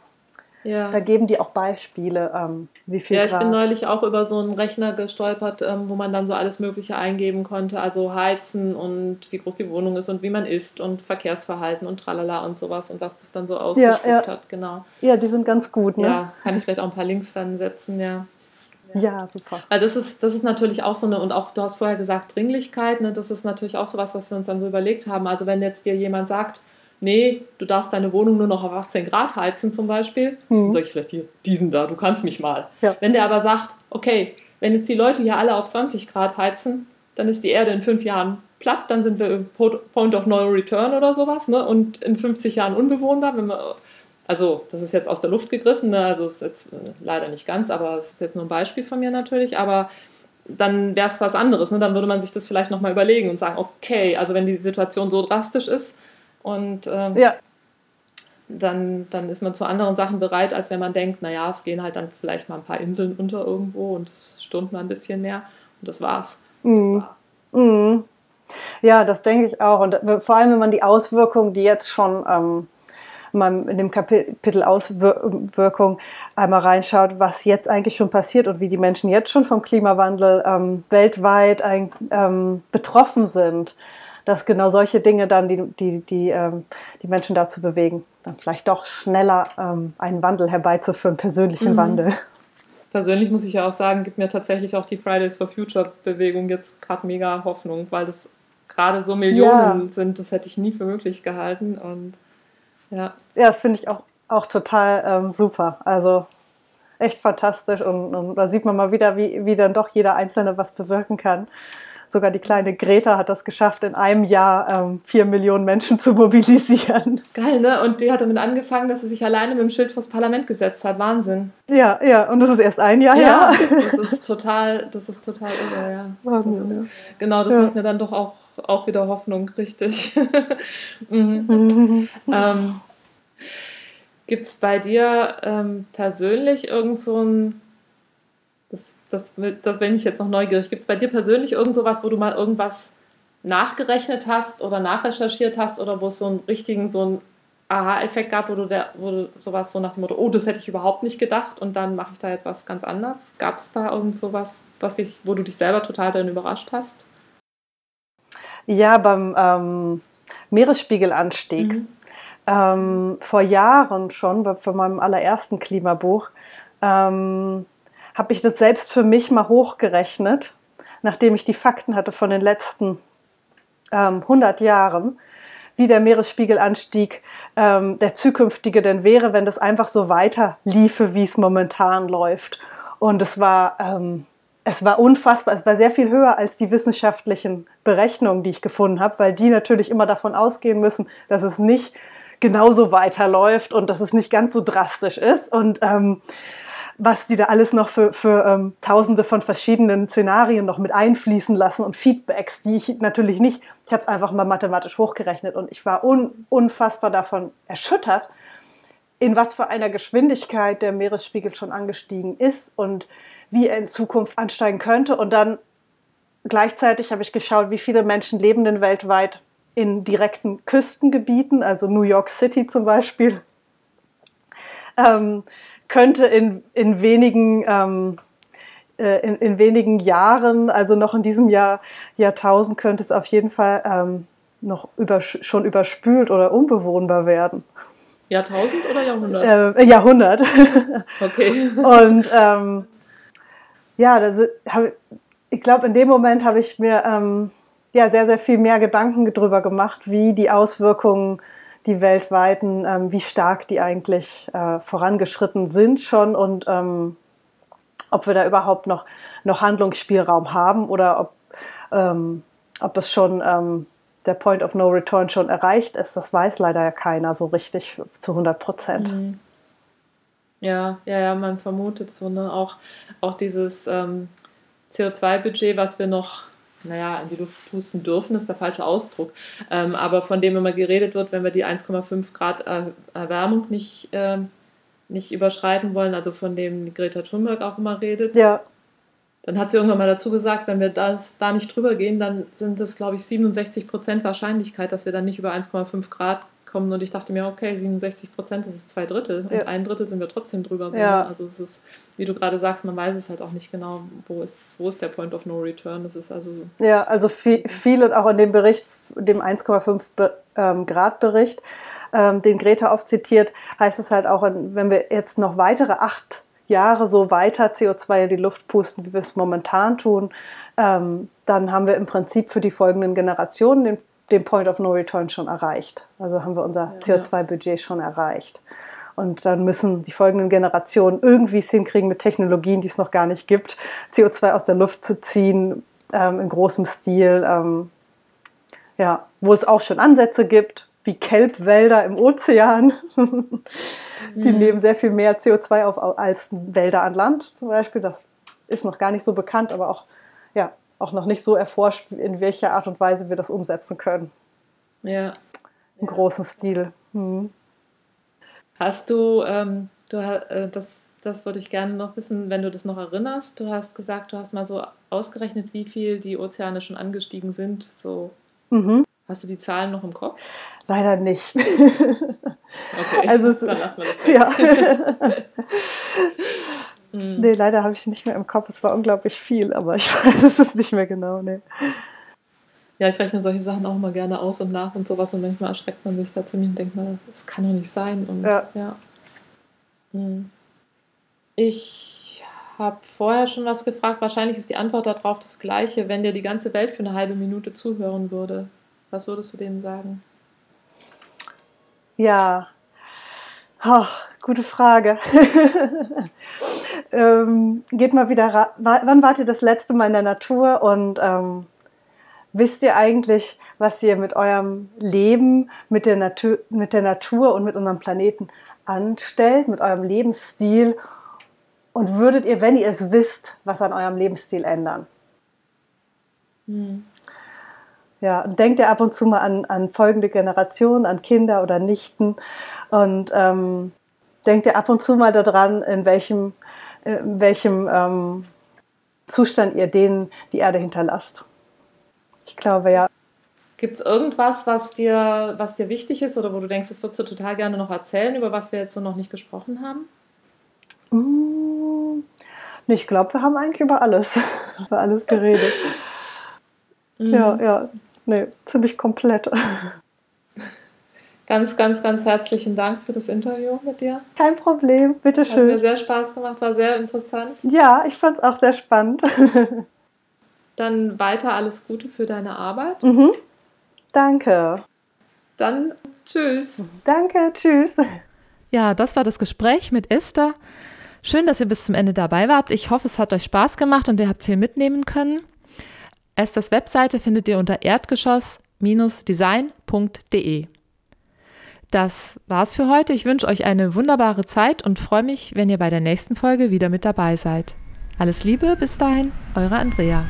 ja. Da geben die auch Beispiele, ähm, wie viel Ja, ich Grad. bin neulich auch über so einen Rechner gestolpert, ähm, wo man dann so alles Mögliche eingeben konnte, also heizen und wie groß die Wohnung ist und wie man isst und Verkehrsverhalten und tralala und sowas und was das dann so ausgespuckt ja, ja. hat, genau. Ja, die sind ganz gut, ne? Ja, kann ich vielleicht auch ein paar Links dann setzen, ja. Ja, super. Weil das ist, das ist natürlich auch so eine, und auch du hast vorher gesagt, Dringlichkeit, ne, das ist natürlich auch so was, was wir uns dann so überlegt haben. Also wenn jetzt dir jemand sagt, nee, du darfst deine Wohnung nur noch auf 18 Grad heizen zum Beispiel, mhm. dann sage ich vielleicht hier, diesen da, du kannst mich mal. Ja. Wenn der aber sagt, okay, wenn jetzt die Leute hier alle auf 20 Grad heizen, dann ist die Erde in fünf Jahren platt, dann sind wir im Point of No Return oder sowas, ne? Und in 50 Jahren unbewohnbar, wenn wir, also das ist jetzt aus der Luft gegriffen, ne? also ist jetzt äh, leider nicht ganz, aber es ist jetzt nur ein Beispiel von mir natürlich, aber dann wäre es was anderes, ne? Dann würde man sich das vielleicht nochmal überlegen und sagen, okay, also wenn die Situation so drastisch ist, und ähm, ja. dann, dann ist man zu anderen Sachen bereit, als wenn man denkt, naja, es gehen halt dann vielleicht mal ein paar Inseln unter irgendwo und es stürmt mal ein bisschen mehr und das war's. Mhm. Das war's. Mhm. Ja, das denke ich auch. Und vor allem, wenn man die Auswirkungen, die jetzt schon ähm, in dem Kapitel Auswirkungen einmal reinschaut, was jetzt eigentlich schon passiert und wie die Menschen jetzt schon vom Klimawandel ähm, weltweit ein, ähm, betroffen sind dass genau solche Dinge dann die, die, die, ähm, die Menschen dazu bewegen, dann vielleicht doch schneller ähm, einen Wandel herbeizuführen, persönlichen mhm. Wandel. Persönlich muss ich ja auch sagen, gibt mir tatsächlich auch die Fridays for Future Bewegung jetzt gerade mega Hoffnung, weil das gerade so Millionen ja. sind, das hätte ich nie für möglich gehalten und ja. Ja, das finde ich auch, auch total ähm, super. Also echt fantastisch und, und, da sieht man mal wieder, wie, wie dann doch jeder Einzelne was bewirken kann. Sogar die kleine Greta hat das geschafft, in einem Jahr ähm, vier Millionen Menschen zu mobilisieren. Geil, ne? Und die hat damit angefangen, dass sie sich alleine mit dem Schild vors Parlament gesetzt hat. Wahnsinn. Ja, ja. Und das ist erst ein Jahr ja, her. Das ist total, das ist total irre, ja. Wahnsinn, das ist, ja. Genau, das ja. macht mir dann doch auch, auch wieder Hoffnung, richtig. mhm. ähm, Gibt es bei dir ähm, persönlich irgend so ein das, das, bin ich jetzt noch neugierig. Gibt es bei dir persönlich irgend sowas, wo du mal irgendwas nachgerechnet hast oder nachrecherchiert hast oder wo es so einen richtigen, so einen Aha-Effekt gab, wo du, der, wo du sowas so nach dem Motto, oh, das hätte ich überhaupt nicht gedacht und dann mache ich da jetzt was ganz anderes? Gab es da irgend sowas, was dich, wo du dich selber total dann überrascht hast? Ja, beim ähm, Meeresspiegelanstieg. Mhm. Ähm, vor Jahren schon, bei, für meinem allerersten Klimabuch, ähm, habe ich das selbst für mich mal hochgerechnet, nachdem ich die Fakten hatte von den letzten ähm, 100 Jahren, wie der Meeresspiegelanstieg ähm, der zukünftige denn wäre, wenn das einfach so weiter liefe, wie es momentan läuft. Und es war, ähm, es war unfassbar, es war sehr viel höher als die wissenschaftlichen Berechnungen, die ich gefunden habe, weil die natürlich immer davon ausgehen müssen, dass es nicht genauso weiterläuft und dass es nicht ganz so drastisch ist. Und ähm, was die da alles noch für, für ähm, tausende von verschiedenen Szenarien noch mit einfließen lassen und Feedbacks, die ich natürlich nicht, ich habe es einfach mal mathematisch hochgerechnet und ich war un, unfassbar davon erschüttert, in was für einer Geschwindigkeit der Meeresspiegel schon angestiegen ist und wie er in Zukunft ansteigen könnte. Und dann gleichzeitig habe ich geschaut, wie viele Menschen leben denn weltweit in direkten Küstengebieten, also New York City zum Beispiel. Ähm, könnte in, in wenigen ähm, äh, in, in, wenigen Jahren, also noch in diesem Jahr, Jahrtausend, könnte es auf jeden Fall ähm, noch über, schon überspült oder unbewohnbar werden. Jahrtausend oder Jahrhundert? Äh, Jahrhundert. Okay. Und ähm, ja, das, ich glaube, in dem Moment habe ich mir ähm, ja, sehr, sehr viel mehr Gedanken darüber gemacht, wie die Auswirkungen die weltweiten, ähm, wie stark die eigentlich äh, vorangeschritten sind schon und ähm, ob wir da überhaupt noch, noch Handlungsspielraum haben oder ob, ähm, ob es schon ähm, der Point of No Return schon erreicht ist. Das weiß leider keiner so richtig zu 100 Prozent. Mhm. Ja, ja, ja, man vermutet so, ne? Auch, auch dieses ähm, CO2-Budget, was wir noch naja, in die Luft pusten dürfen, ist der falsche Ausdruck. Ähm, aber von dem immer geredet wird, wenn wir die 1,5 Grad Erwärmung nicht, äh, nicht überschreiten wollen, also von dem Greta Thunberg auch immer redet. Ja. Dann hat sie irgendwann mal dazu gesagt, wenn wir das, da nicht drüber gehen, dann sind es, glaube ich, 67 Prozent Wahrscheinlichkeit, dass wir dann nicht über 1,5 Grad kommen. Und ich dachte mir, okay, 67 Prozent, das ist zwei Drittel. Und ja. ein Drittel sind wir trotzdem drüber. Ja. Also es ist, wie du gerade sagst, man weiß es halt auch nicht genau, wo ist, wo ist der Point of No Return. Das ist also so. Ja, also viel, viel und auch in dem Bericht, dem 1,5 ähm, Grad Bericht, ähm, den Greta oft zitiert, heißt es halt auch, wenn wir jetzt noch weitere acht Jahre so weiter CO2 in die Luft pusten, wie wir es momentan tun, ähm, dann haben wir im Prinzip für die folgenden Generationen den den Point of No Return schon erreicht. Also haben wir unser CO2-Budget schon erreicht. Und dann müssen die folgenden Generationen irgendwie es hinkriegen, mit Technologien, die es noch gar nicht gibt, CO2 aus der Luft zu ziehen, ähm, in großem Stil. Ähm, ja, wo es auch schon Ansätze gibt, wie Kelbwälder im Ozean. die mhm. nehmen sehr viel mehr CO2 auf als Wälder an Land zum Beispiel. Das ist noch gar nicht so bekannt, aber auch ja, auch noch nicht so erforscht, in welcher Art und Weise wir das umsetzen können. Ja. Im großen Stil. Hm. Hast du, ähm, du äh, das, das würde ich gerne noch wissen, wenn du das noch erinnerst. Du hast gesagt, du hast mal so ausgerechnet, wie viel die Ozeane schon angestiegen sind. So. Mhm. Hast du die Zahlen noch im Kopf? Leider nicht. okay, also dann lassen wir das weg. Ja. Mhm. Nee, leider habe ich sie nicht mehr im Kopf. Es war unglaublich viel, aber ich weiß es nicht mehr genau. Nee. Ja, ich rechne solche Sachen auch immer gerne aus und nach und sowas und manchmal erschreckt man sich da ziemlich und denkt mal, das kann doch nicht sein. Und ja. ja. Hm. Ich habe vorher schon was gefragt. Wahrscheinlich ist die Antwort darauf das gleiche. Wenn dir die ganze Welt für eine halbe Minute zuhören würde, was würdest du denen sagen? Ja, Ach, gute Frage. ähm, geht mal wieder, wann wart ihr das letzte Mal in der Natur und ähm, wisst ihr eigentlich, was ihr mit eurem Leben, mit der, Natur, mit der Natur und mit unserem Planeten anstellt, mit eurem Lebensstil? Und würdet ihr, wenn ihr es wisst, was an eurem Lebensstil ändern? Hm. Ja, denkt ihr ab und zu mal an, an folgende Generationen, an Kinder oder Nichten und ähm, denkt ihr ab und zu mal daran, in welchem, in welchem ähm, Zustand ihr denen die Erde hinterlasst. Ich glaube ja. Gibt es irgendwas, was dir, was dir wichtig ist oder wo du denkst, das würdest du total gerne noch erzählen, über was wir jetzt so noch nicht gesprochen haben? Mmh, ich glaube, wir haben eigentlich über alles, über alles geredet. Mhm. Ja, ja, nee, ziemlich komplett. ganz, ganz, ganz herzlichen Dank für das Interview mit dir. Kein Problem, bitteschön. Hat mir sehr Spaß gemacht, war sehr interessant. Ja, ich fand es auch sehr spannend. Dann weiter alles Gute für deine Arbeit. Mhm. Danke. Dann tschüss. Danke, tschüss. Ja, das war das Gespräch mit Esther. Schön, dass ihr bis zum Ende dabei wart. Ich hoffe, es hat euch Spaß gemacht und ihr habt viel mitnehmen können. Esthers Webseite findet ihr unter erdgeschoss-design.de. Das war's für heute. Ich wünsche euch eine wunderbare Zeit und freue mich, wenn ihr bei der nächsten Folge wieder mit dabei seid. Alles Liebe, bis dahin, eure Andrea.